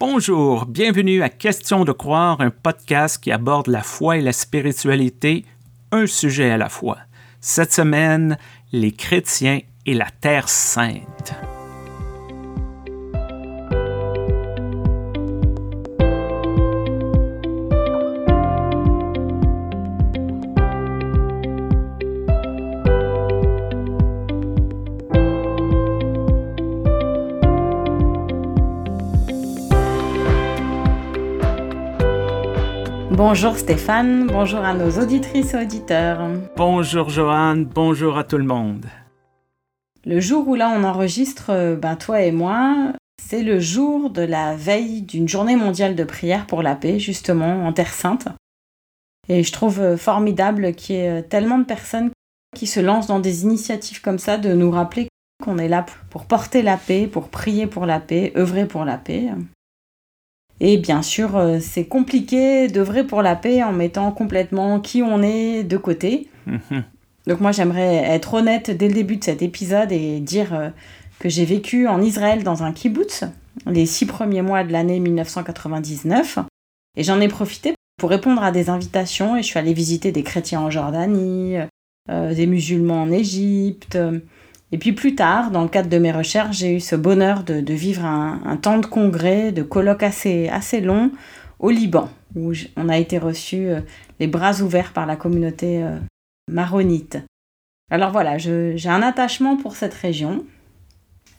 Bonjour, bienvenue à Question de croire, un podcast qui aborde la foi et la spiritualité, un sujet à la fois. Cette semaine, les chrétiens et la Terre sainte. Bonjour Stéphane, bonjour à nos auditrices et auditeurs. Bonjour Joanne, bonjour à tout le monde. Le jour où là on enregistre, euh, ben toi et moi, c'est le jour de la veille d'une journée mondiale de prière pour la paix, justement, en Terre Sainte. Et je trouve euh, formidable qu'il y ait euh, tellement de personnes qui se lancent dans des initiatives comme ça, de nous rappeler qu'on est là pour porter la paix, pour prier pour la paix, œuvrer pour la paix. Et bien sûr, euh, c'est compliqué d'œuvrer pour la paix en mettant complètement qui on est de côté. Mhm. Donc moi, j'aimerais être honnête dès le début de cet épisode et dire euh, que j'ai vécu en Israël dans un kibbutz les six premiers mois de l'année 1999. Et j'en ai profité pour répondre à des invitations et je suis allée visiter des chrétiens en Jordanie, euh, des musulmans en Égypte, et puis plus tard, dans le cadre de mes recherches, j'ai eu ce bonheur de, vivre un, temps de congrès, de colloques assez, assez long au Liban, où on a été reçus euh, les bras ouverts par la communauté euh, maronite. Alors voilà, j'ai un attachement pour cette région.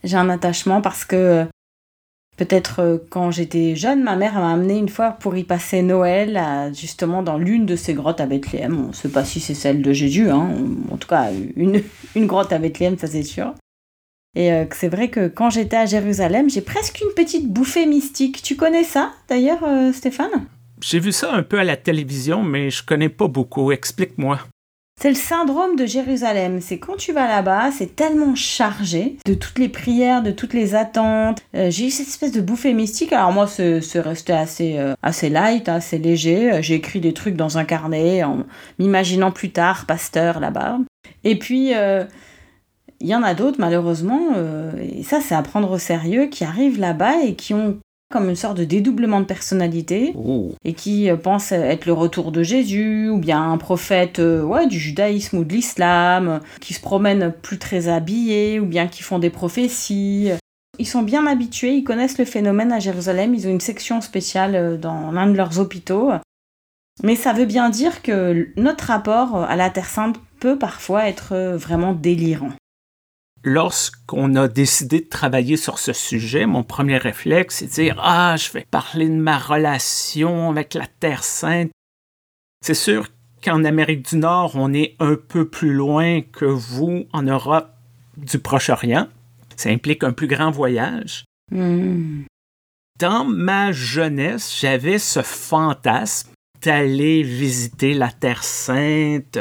J'ai un attachement parce que Peut-être euh, quand j'étais jeune, ma mère m'a amené une fois pour y passer Noël, justement dans l'une de ces grottes à Bethléem. On ne sait pas si c'est celle de Jésus, hein. en tout cas une, une grotte à Bethléem, ça c'est sûr. Et euh, c'est vrai que quand j'étais à Jérusalem, j'ai presque une petite bouffée mystique. Tu connais ça d'ailleurs, euh, Stéphane? J'ai vu ça un peu à la télévision, mais je connais pas beaucoup. Explique-moi. C'est le syndrome de Jérusalem. C'est quand tu vas là-bas, c'est tellement chargé de toutes les prières, de toutes les attentes. Euh, j'ai eu cette espèce de bouffée mystique. Alors moi, c'est resté assez, euh, assez light, assez léger. Euh, j'ai écrit des trucs dans un carnet en m'imaginant plus tard pasteur là-bas. Et puis, il y en a d'autres, malheureusement, et ça, c'est à prendre au sérieux, qui arrivent là-bas et qui ont comme une sorte de dédoublement de personnalité oh. et qui euh, pense être le retour de Jésus ou bien un prophète euh, ouais, du judaïsme ou de l'islam, qui se promènent plus très habillés ou bien qui font des prophéties. Ils sont bien habitués, ils connaissent le phénomène à Jérusalem, ils ont une section spéciale euh, dans l'un de leurs hôpitaux. Mais ça veut bien dire que notre rapport à la Terre Sainte peut parfois être vraiment délirant lorsqu'on a décidé de travailler sur ce sujet, mon premier réflexe, c'est de dire Ah, je vais parler de ma relation avec la Terre Sainte. C'est sûr qu'en Amérique du Nord, on est un peu plus loin que vous en Europe du Proche-Orient. Ça implique un plus grand voyage. Hmm. Dans ma jeunesse, j'avais ce fantasme d'aller visiter la Terre Sainte,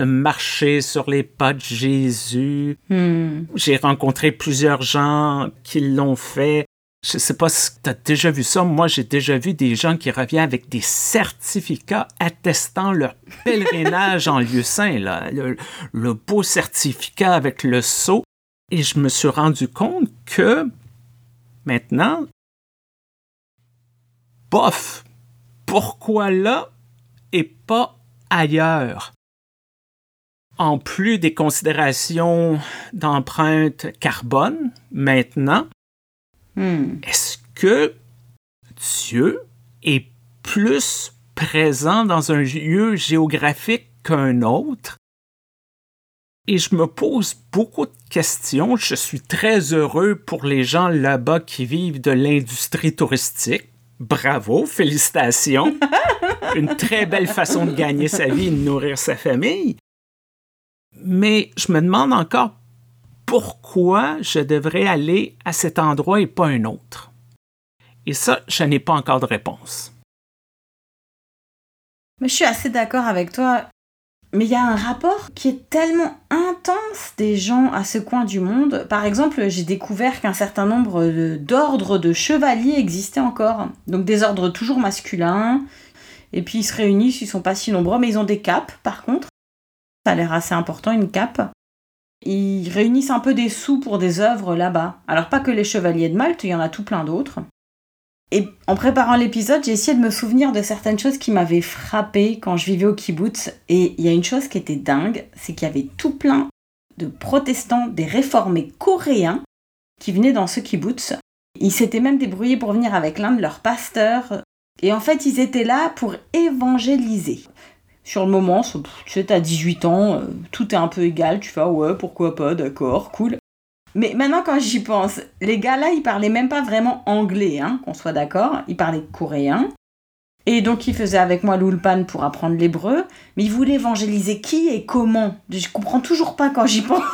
de marcher sur les pas de Jésus. Hmm. J'ai rencontré plusieurs gens qui l'ont fait. Je sais pas si tu as déjà vu ça. Moi, j'ai déjà vu des gens qui reviennent avec des certificats attestant leur pèlerinage en lieu saint, là. Le, le, beau certificat avec le sceau. Et je me suis rendu compte que maintenant, bof, pourquoi là et pas ailleurs? En plus des considérations d'empreinte carbone, maintenant, hmm. est-ce que Dieu est plus présent dans un lieu géographique qu'un autre? Et je me pose beaucoup de questions. Je suis très heureux pour les gens là-bas qui vivent de l'industrie touristique. Bravo, félicitations. Une très belle façon de gagner sa vie et de nourrir sa famille. Mais je me demande encore pourquoi je devrais aller à cet endroit et pas un autre. Et ça, je n'ai pas encore de réponse. Mais je suis assez d'accord avec toi. Mais il y a un rapport qui est tellement intense des gens à ce coin du monde. Par exemple, j'ai découvert qu'un certain nombre d'ordres de chevaliers existaient encore. Donc des ordres toujours masculins. Et puis ils se réunissent, ils sont pas si nombreux, mais ils ont des capes par contre. Ça a l'air assez important, une cape. Ils réunissent un peu des sous pour des œuvres là-bas. Alors pas que les chevaliers de Malte, il y en a tout plein d'autres. Et en préparant l'épisode, j'ai essayé de me souvenir de certaines choses qui m'avaient frappé quand je vivais au kibbutz. Et il y a une chose qui était dingue, c'est qu'il y avait tout plein de protestants, des réformés coréens qui venaient dans ce kibbutz. Ils s'étaient même débrouillés pour venir avec l'un de leurs pasteurs. Et en fait, ils étaient là pour évangéliser. Sur le moment, tu sais, t'as 18 ans, euh, tout est un peu égal, tu fais ah ouais, pourquoi pas, d'accord, cool. Mais maintenant, quand j'y pense, les gars là, ils parlaient même pas vraiment anglais, hein, qu'on soit d'accord. Ils parlaient coréen. Et donc, ils faisaient avec moi l'ulpan pour apprendre l'hébreu. Mais ils voulaient évangéliser qui et comment Je comprends toujours pas quand j'y pense.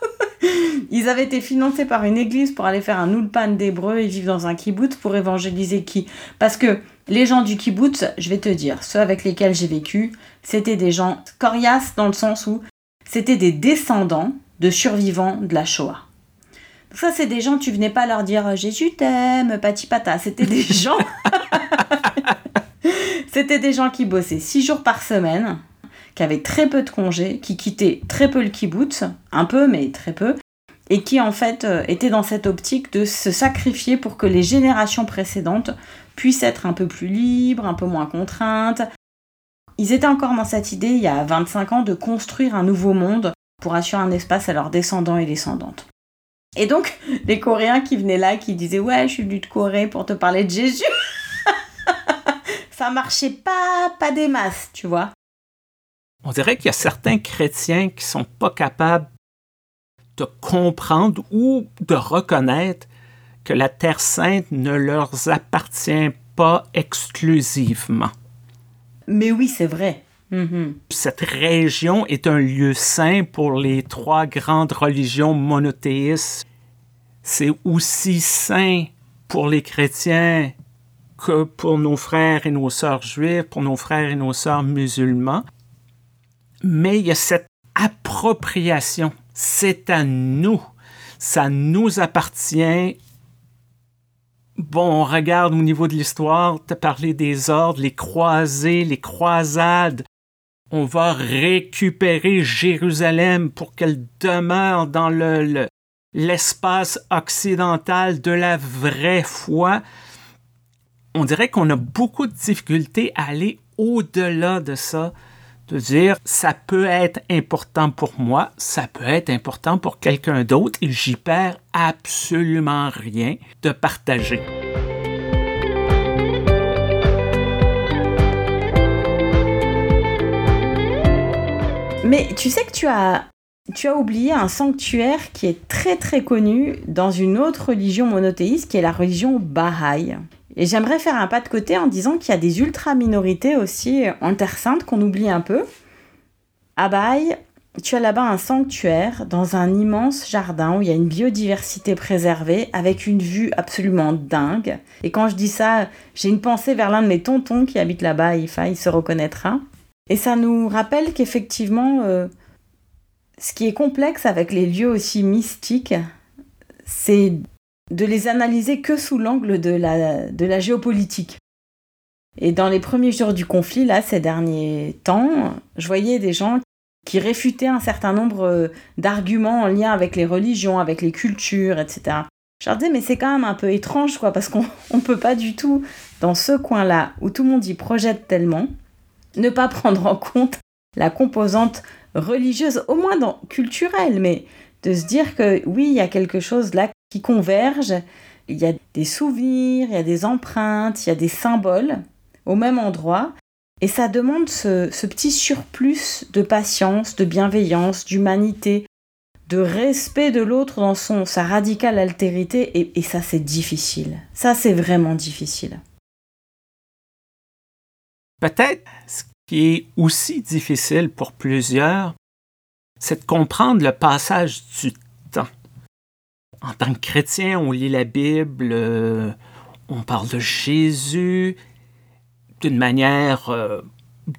ils avaient été financés par une église pour aller faire un ulpan d'hébreu et vivre dans un kibbutz pour évangéliser qui? Parce que les gens du kibbutz, je vais te dire, ceux avec lesquels j'ai vécu, c'était des gens coriaces dans le sens où c'était des descendants de survivants de la Shoah. ça, c'est des gens, tu venais pas leur dire Jésus t'aime, pati pata. C'était des gens. C'était des gens qui bossaient six jours par semaine, qui avaient très peu de congés, qui quittaient très peu le kibbutz, un peu, mais très peu, et qui en fait euh, étaient dans cette optique de se sacrifier pour que les générations précédentes puissent être un peu plus libres, un peu moins contraintes. Ils étaient encore dans cette idée, il y a 25 ans, de construire un nouveau monde pour assurer un espace à leurs descendants et descendantes. Et donc, les Coréens qui venaient là, qui disaient Ouais, je suis venu de Corée pour te parler de Jésus. ça marchait pas, pas des masses, tu vois. On dirait qu'il y a certains chrétiens qui sont pas capables de comprendre ou de reconnaître que la Terre sainte ne leur appartient pas exclusivement. Mais oui, c'est vrai. Mm-hmm. Cette région est un lieu saint pour les trois grandes religions monothéistes. C'est aussi saint pour les chrétiens que pour nos frères et nos sœurs juifs, pour nos frères et nos sœurs musulmans. Mais il y a cette appropriation. C'est à nous. Ça nous appartient. Bon, on regarde au niveau de l'histoire, tu as parlé des ordres, les croisés, les croisades. On va récupérer Jérusalem pour qu'elle demeure dans le, l'espace occidental de la vraie foi on dirait qu'on a beaucoup de difficultés à aller au-delà de ça, de dire ça peut être important pour moi, ça peut être important pour quelqu'un d'autre et j'y perds absolument rien de partager. Mais tu sais que tu as tu as oublié un sanctuaire qui est très très connu dans une autre religion monothéiste qui est la religion Baha'i. Et j'aimerais faire un pas de côté en disant qu'il y a des ultra-minorités aussi en Terre Sainte qu'on oublie un peu. À tu as là-bas un sanctuaire dans un immense jardin où il y a une biodiversité préservée avec une vue absolument dingue. Et quand je dis ça, j'ai une pensée vers l'un de mes tontons qui habite là-bas, il, il se reconnaîtra. Et ça nous rappelle qu'effectivement, euh, ce qui est complexe avec les lieux aussi mystiques, c'est de les analyser que sous l'angle de la, géopolitique. Et dans les premiers jours du conflit, là, ces derniers temps, je voyais des gens qui réfutaient un certain nombre euh, d'arguments en lien avec les religions, avec les cultures, etc. Je leur disais, mais c'est quand même un peu étrange, quoi, parce qu'on ne peut pas du tout, dans ce coin-là, où tout le monde y projette tellement, ne pas prendre en compte la composante religieuse, au moins dans, culturelle, mais de se dire que oui, il y a quelque chose là qui convergent. Il y a des souvenirs, il y a des empreintes, il y a des symboles au même endroit. Et ça demande ce, petit surplus de patience, de bienveillance, d'humanité, de respect de l'autre dans son, sa radicale altérité. Et, et ça, c'est difficile. Ça, c'est vraiment difficile. Peut-être ce qui est aussi difficile pour plusieurs, c'est de comprendre le passage du en tant que chrétien, on lit la Bible, euh, on parle de Jésus d'une manière euh,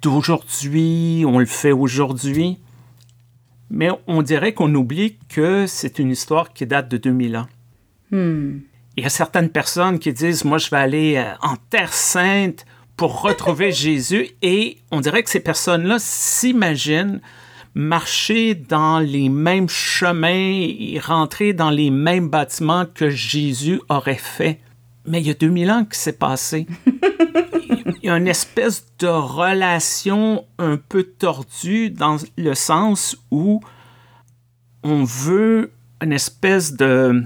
d'aujourd'hui, on le fait aujourd'hui, mais on dirait qu'on oublie que c'est une histoire qui date de 2000 ans. Hmm. Il y a certaines personnes qui disent, moi je vais aller euh, en Terre sainte pour retrouver Jésus, et on dirait que ces personnes-là s'imaginent marcher dans les mêmes chemins et rentrer dans les mêmes bâtiments que Jésus aurait fait. mais il y a 2000 ans que c'est passé. il y a une espèce de relation un peu tordue dans le sens où on veut une espèce de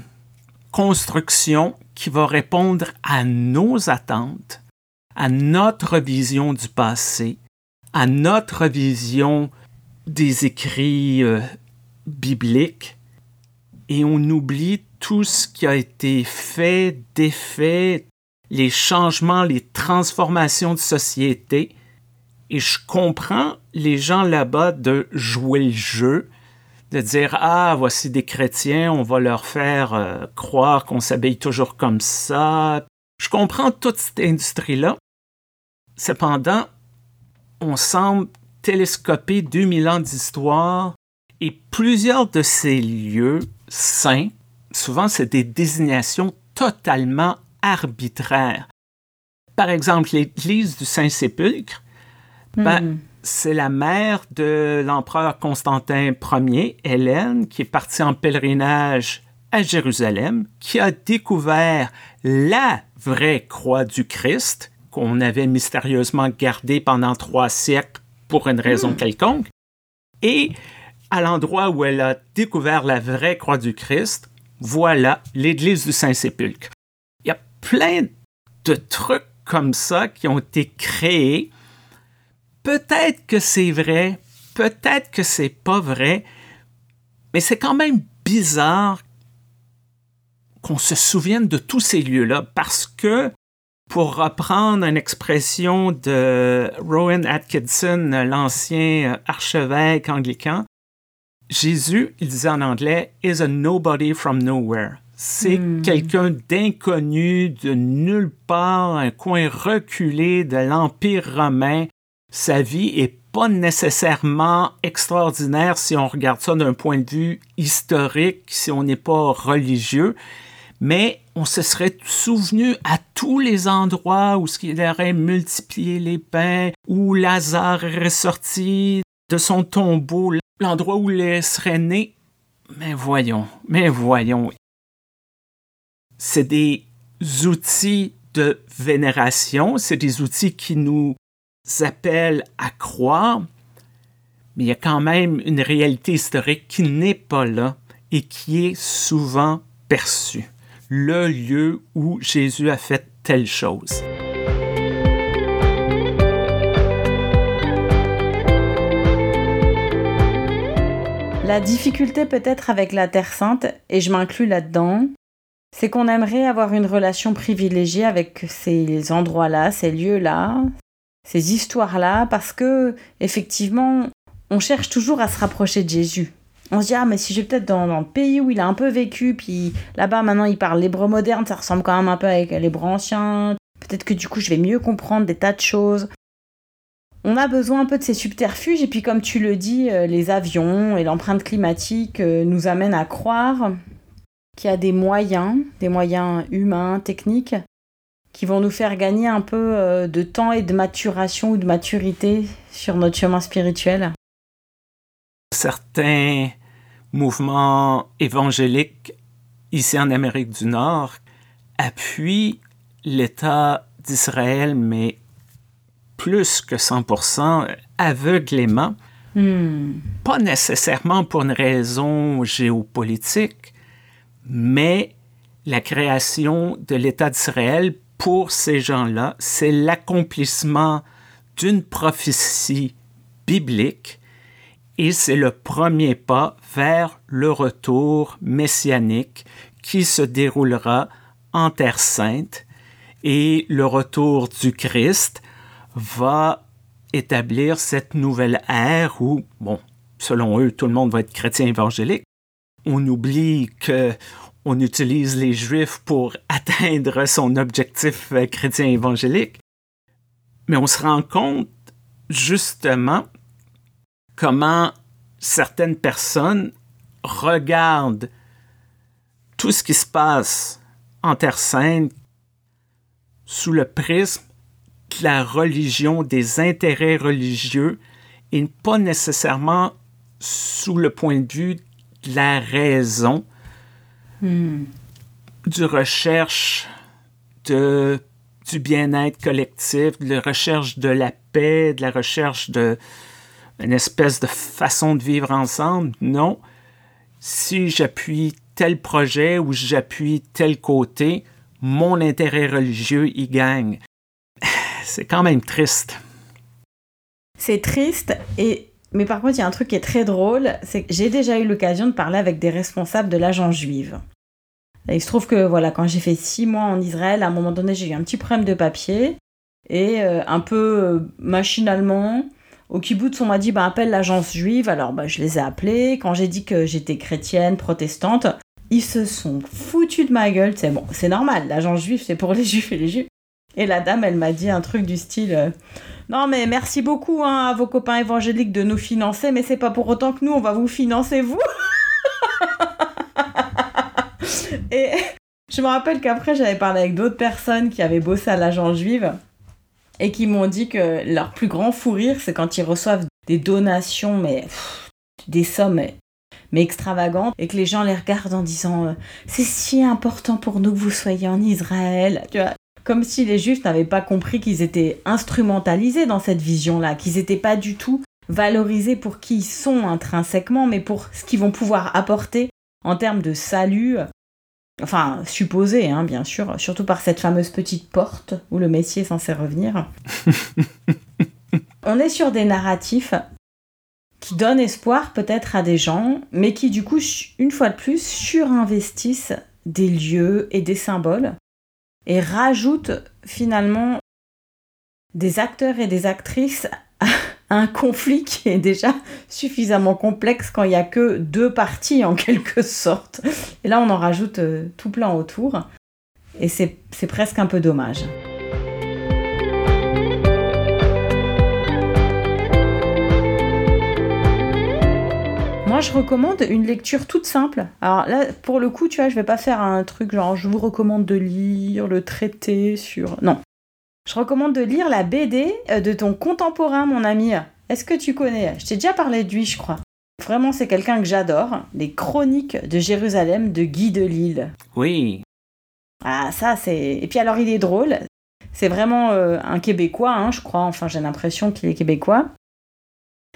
construction qui va répondre à nos attentes, à notre vision du passé, à notre vision des écrits euh, bibliques, et on oublie tout ce qui a été fait, défait, les changements, les transformations de société. Et je comprends les gens là-bas de jouer le jeu, de dire Ah, voici des chrétiens, on va leur faire euh, croire qu'on s'habille toujours comme ça. Je comprends toute cette industrie-là. Cependant, on semble télescoper 2000 ans d'histoire et plusieurs de ces lieux saints, souvent c'est des désignations totalement arbitraires. Par exemple, l'église du Saint-Sépulcre, ben, hmm. c'est la mère de l'empereur Constantin Ier, Hélène, qui est partie en pèlerinage à Jérusalem, qui a découvert la vraie croix du Christ, qu'on avait mystérieusement gardée pendant trois siècles pour une raison hmm. quelconque. Et à l'endroit où elle a découvert la vraie croix du Christ, voilà l'église du Saint-Sépulcre. Il y a plein de trucs comme ça qui ont été créés. Peut-être que c'est vrai, peut-être que c'est pas vrai, mais c'est quand même bizarre qu'on se souvienne de tous ces lieux-là parce que pour reprendre une expression de Rowan Atkinson, l'ancien archevêque anglican, Jésus, il disait en anglais, is a nobody from nowhere. C'est hmm. quelqu'un d'inconnu, de nulle part, un coin reculé de l'Empire romain. Sa vie est pas nécessairement extraordinaire si on regarde ça d'un point de vue historique, si on n'est pas religieux, mais on se serait souvenu à tous les endroits où qu'il aurait multiplié les pains, où Lazare est ressorti de son tombeau, l'endroit où il serait né. Mais voyons, mais voyons. C'est des outils de vénération, c'est des outils qui nous appellent à croire, mais il y a quand même une réalité historique qui n'est pas là et qui est souvent perçue le lieu où Jésus a fait telle chose. La difficulté peut-être avec la Terre Sainte, et je m'inclus là-dedans, c'est qu'on aimerait avoir une relation privilégiée avec ces endroits-là, ces lieux-là, ces histoires-là, parce que effectivement, on cherche toujours à se rapprocher de Jésus on se dit, ah, mais si je vais peut-être dans, le pays où il a un peu vécu, puis là-bas maintenant il parle l'hébreu moderne, ça ressemble quand même un peu avec l'hébreu ancien, peut-être que du coup je vais mieux comprendre des tas de choses. On a besoin un peu de ces subterfuges, et puis comme tu le dis, euh, les avions et l'empreinte climatique euh, nous amènent à croire qu'il y a des moyens, des moyens humains, techniques, qui vont nous faire gagner un peu euh, de temps et de maturation ou de maturité sur notre chemin spirituel. Certains mouvements évangéliques ici en Amérique du Nord appuient l'État d'Israël, mais plus que 100% aveuglément, hmm. pas nécessairement pour une raison géopolitique, mais la création de l'État d'Israël pour ces gens-là, c'est l'accomplissement d'une prophétie biblique et c'est le premier pas vers le retour messianique qui se déroulera en Terre sainte et le retour du Christ va établir cette nouvelle ère où, bon, selon eux, tout le monde va être chrétien évangélique. On oublie que on utilise les Juifs pour atteindre son objectif euh, chrétien évangélique. Mais on se rend compte justement comment certaines personnes regardent tout ce qui se passe en Terre Sainte sous le prisme de la religion, des intérêts religieux, et pas nécessairement sous le point de vue de la raison, hmm. du recherche de, du bien-être collectif, de la recherche de la paix, de la recherche de une espèce de façon de vivre ensemble? Non. Si j'appuie tel projet ou j'appuie tel côté, mon intérêt religieux y gagne. C'est quand même triste. C'est triste et mais par contre, il y a un truc qui est très drôle, c'est que j'ai déjà eu l'occasion de parler avec des responsables de l'agence juive. Il se trouve que voilà, quand j'ai fait six mois en Israël, à un moment donné, j'ai eu un petit problème de papier et euh, un peu euh, machinalement, au kibbutz, on m'a dit bah, appelle l'agence juive. Alors bah, je les ai appelés. Quand j'ai dit que j'étais chrétienne, protestante, ils se sont foutus de ma gueule. C'est bon, c'est normal. L'agence juive, c'est pour les juifs et les juifs. Et la dame, elle m'a dit un truc du style euh, Non, mais merci beaucoup hein, à vos copains évangéliques de nous financer, mais c'est pas pour autant que nous, on va vous financer, vous. Et je me rappelle qu'après, j'avais parlé avec d'autres personnes qui avaient bossé à l'agence juive et qui m'ont dit que leur plus grand fou rire, c'est quand ils reçoivent des donations, mais des sommes mais extravagantes, et que les gens les regardent en disant euh, c'est si important pour nous que vous soyez en Israël. Tu vois, comme si les juifs n'avaient pas compris qu'ils étaient instrumentalisés dans cette vision-là, qu'ils n'étaient pas du tout valorisés pour qui ils sont intrinsèquement, mais pour ce qu'ils vont pouvoir apporter en termes de salut, enfin supposé, hein, bien sûr, surtout par cette fameuse petite porte où le Messie est censé revenir. On est sur des narratifs qui donnent espoir peut-être à des gens, mais qui du coup, une fois de plus, surinvestissent des lieux et des symboles et rajoute finalement des acteurs et des actrices un conflit qui est déjà suffisamment complexe quand il n'y a que deux parties en quelque sorte. Et là, on en rajoute euh, tout plein autour. Et c'est presque un peu dommage. Moi, je recommande une lecture toute simple. Alors là, pour le coup, tu vois, je vais pas faire un truc genre je vous recommande de lire le traité sur. Non. Je recommande de lire la BD euh, de ton contemporain, mon ami. Est-ce que tu connais? Je t'ai déjà parlé de lui, je crois. Vraiment, c'est quelqu'un que j'adore. Les Chroniques de Jérusalem de Guy Delisle. Oui. Ah, ça, c'est. Et puis alors, il est drôle. C'est vraiment euh, un Québécois, hein, je crois. Enfin, j'ai l'impression qu'il est Québécois.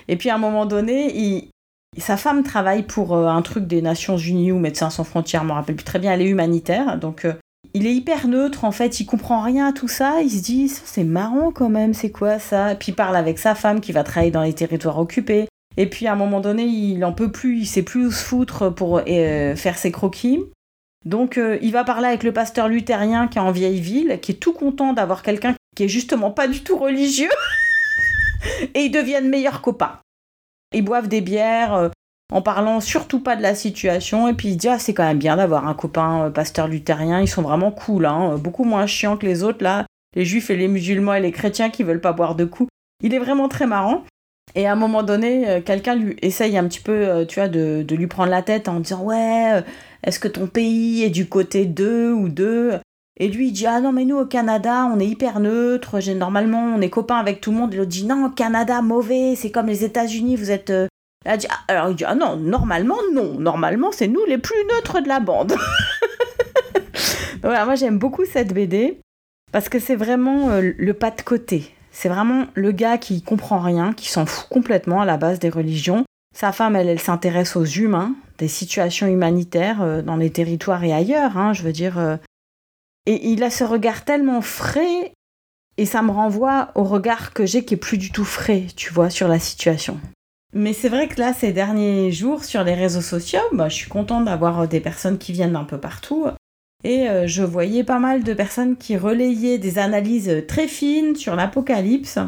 Et puis à un moment donné, il, sa femme travaille pour euh, un truc des Nations Unies ou Médecins sans frontières, je me rappelle plus très bien, elle est humanitaire, donc euh, il est hyper neutre en fait, il comprend rien à tout ça, il se dit c'est marrant quand même, c'est quoi ça? Puis il parle avec sa femme qui va travailler dans les territoires occupés. Et puis à un moment donné, il en peut plus, il sait plus où se foutre pour euh, faire ses croquis. Donc il va parler avec le pasteur luthérien qui est en vieille ville, qui est tout content d'avoir quelqu'un qui est justement pas du tout religieux. et ils deviennent meilleurs copains. Ils boivent des bières euh, en parlant surtout pas de la situation et puis ils disent ah, c'est quand même bien d'avoir un copain euh, pasteur luthérien, ils sont vraiment cool, hein, beaucoup moins chiants que les autres là, les juifs et les musulmans et les chrétiens qui veulent pas boire de coups. Il est vraiment très marrant. Et à un moment donné, euh, quelqu'un lui essaye un petit peu, tu vois, de, de, lui prendre la tête en disant ouais, est-ce que ton pays est du côté d'eux ou d'eux? Et lui, il dit Ah non, mais nous au Canada, on est hyper neutre, normalement, on est copains avec tout le monde. Et l'autre dit Non, Canada, mauvais, c'est comme les États-Unis, vous êtes. Euh, ah, alors il dit Ah non, normalement, non, normalement, c'est nous les plus neutres de la bande. voilà, moi j'aime beaucoup cette BD parce que c'est vraiment euh, le pas de côté. C'est vraiment le gars qui comprend rien, qui s'en fout complètement à la base des religions. Sa femme, elle, elle s'intéresse aux humains, des situations humanitaires euh, dans les territoires et ailleurs. Hein, je veux dire, et il a ce regard tellement frais, et ça me renvoie au regard que j'ai qui est plus du tout frais, tu vois, sur la situation. Mais c'est vrai que là, ces derniers jours, sur les réseaux sociaux, bah, je suis contente d'avoir des personnes qui viennent d'un peu partout. Et euh, je voyais pas mal de personnes qui relayaient des analyses très fines sur l'Apocalypse.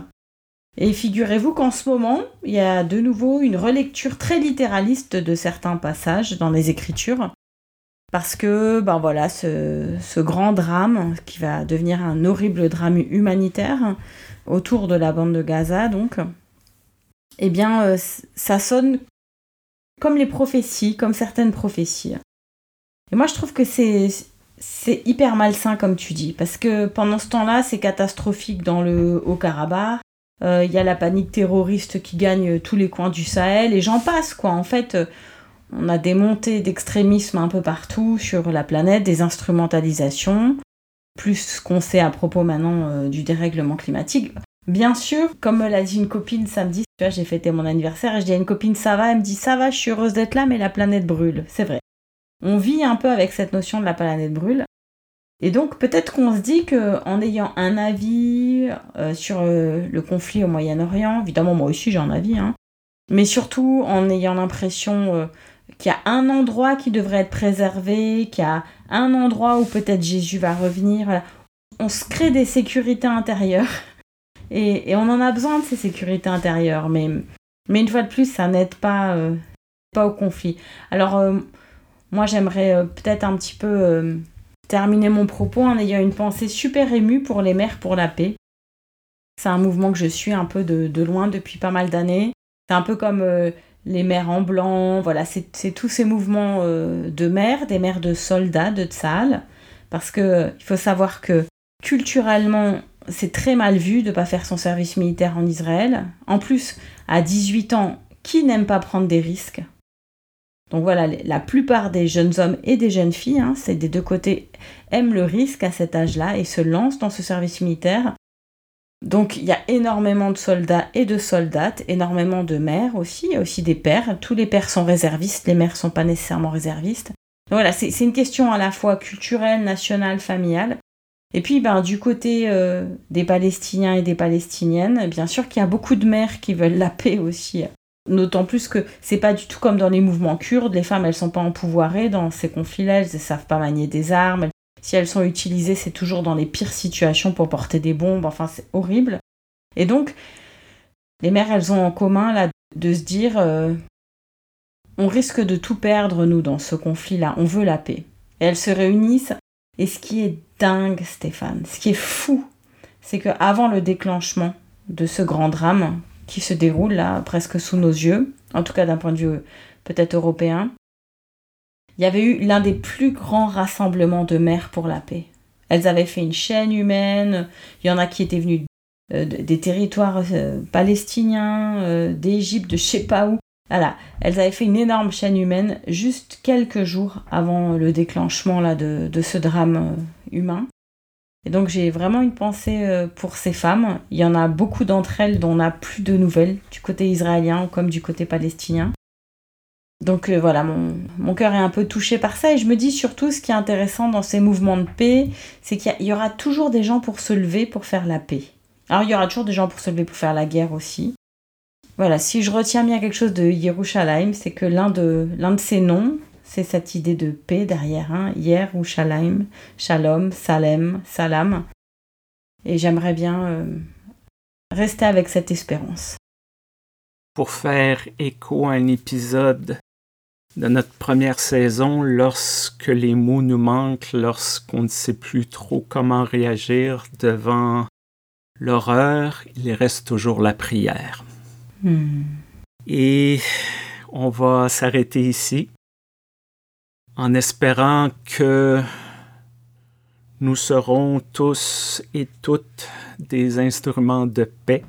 Et figurez-vous qu'en ce moment, il y a de nouveau une relecture très littéraliste de certains passages dans les Écritures parce que ben voilà ce, grand drame qui va devenir un horrible drame humanitaire autour de la bande de Gaza donc eh bien euh, ça sonne comme les prophéties comme certaines prophéties et moi je trouve que c'est c'est hyper malsain comme tu dis parce que pendant ce temps-là c'est catastrophique dans le Haut-Karabakh euh, il y a la panique terroriste qui gagne tous les coins du Sahel et j'en passe quoi en fait on a des montées d'extrémisme un peu partout sur la planète, des instrumentalisations. plus qu'on sait à propos maintenant euh, du dérèglement climatique. Bien sûr, comme me l'a dit une copine samedi, tu vois, j'ai fêté mon anniversaire et je dis à une copine ça va, elle me dit ça va, je suis heureuse d'être là, mais la planète brûle. C'est vrai. On vit un peu avec cette notion de la planète brûle. Et donc peut-être qu'on se dit qu'en ayant un avis euh, sur euh, le conflit au Moyen-Orient, évidemment moi aussi j'ai un avis, hein, mais surtout en ayant l'impression euh, qu'il y a un endroit qui devrait être préservé, qu'il y a un endroit où peut-être Jésus va revenir, on se crée des sécurités intérieures. Et, on en a besoin de ces sécurités intérieures, mais, mais une fois de plus, ça n'aide pas, pas au conflit. Alors moi j'aimerais peut-être un petit peu terminer mon propos en ayant une pensée super émue pour les mères pour la paix. C'est un mouvement que je suis un peu de, loin depuis pas mal d'années. C'est un peu comme euh, les mères en blanc, voilà, c'est tous ces mouvements euh, de mères, des mères de soldats, de tsal, parce que il faut savoir que culturellement, c'est très mal vu de ne pas faire son service militaire en Israël. En plus, à 18 ans, qui n'aime pas prendre des risques? Donc voilà, la plupart des jeunes hommes et des jeunes filles, hein, c'est des deux côtés, aiment le risque à cet âge-là et se lancent dans ce service militaire. Donc il y a énormément de soldats et de soldates, énormément de mères aussi, aussi des pères. Tous les pères sont réservistes, les mères ne sont pas nécessairement réservistes. Donc voilà, c'est une question à la fois culturelle, nationale, familiale. Et puis ben, du côté euh, des Palestiniens et des Palestiniennes, bien sûr qu'il y a beaucoup de mères qui veulent la paix aussi D'autant plus que c'est pas du tout comme dans les mouvements kurdes, les femmes elles sont pas empouvoirées dans ces conflits-là, elles ne savent pas manier des armes. Si elles sont utilisées, c'est toujours dans les pires situations pour porter des bombes, enfin c'est horrible. Et donc, les mères elles ont en commun là de se dire euh, on risque de tout perdre nous dans ce conflit-là, on veut la paix. Et elles se réunissent. Et ce qui est dingue, Stéphane, ce qui est fou, c'est qu'avant le déclenchement de ce grand drame qui se déroule là, presque sous nos yeux, en tout cas d'un point de vue peut-être européen. Il y avait eu l'un des plus grands rassemblements de mères pour la paix. Elles avaient fait une chaîne humaine, il y en a qui étaient venus euh, des territoires euh, palestiniens, euh, d'Égypte, de je sais pas où. Voilà, elles avaient fait une énorme chaîne humaine juste quelques jours avant le déclenchement là, de, ce drame humain. Et donc j'ai vraiment une pensée euh, pour ces femmes. Il y en a beaucoup d'entre elles dont on n'a plus de nouvelles, du côté israélien comme du côté palestinien. Donc euh, voilà, mon, mon cœur est un peu touché par ça et je me dis surtout ce qui est intéressant dans ces mouvements de paix, c'est qu'il y, aura toujours des gens pour se lever pour faire la paix. Alors il y aura toujours des gens pour se lever pour faire la guerre aussi. Voilà, si je retiens bien quelque chose de Yerushalayim, c'est que l'un de, l'un de ces noms, c'est cette idée de paix derrière, hein, shalom, shalom, salem, salam. Et j'aimerais bien euh, rester avec cette espérance. Pour faire écho à un épisode de notre première saison, lorsque les mots nous manquent, lorsqu'on ne sait plus trop comment réagir devant l'horreur, il reste toujours la prière. Hmm. Et on va s'arrêter ici en espérant que nous serons tous et toutes des instruments de paix,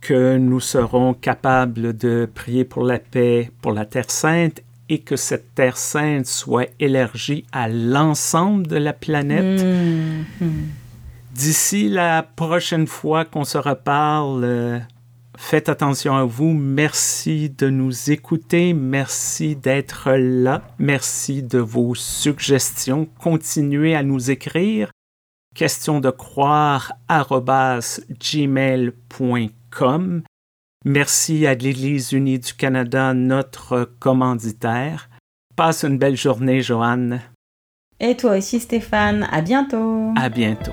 que nous serons capables de prier pour la paix pour la Terre sainte et que cette Terre sainte soit élargie à l'ensemble de la planète. Mm-hmm. D'ici la prochaine fois qu'on se reparle, Faites attention à vous. Merci de nous écouter. Merci d'être là. Merci de vos suggestions. Continuez à nous écrire. Question de croire gmail.com. Merci à l'Église unie du Canada, notre commanditaire. Passe une belle journée, Joanne. Et toi aussi, Stéphane. À bientôt. À bientôt.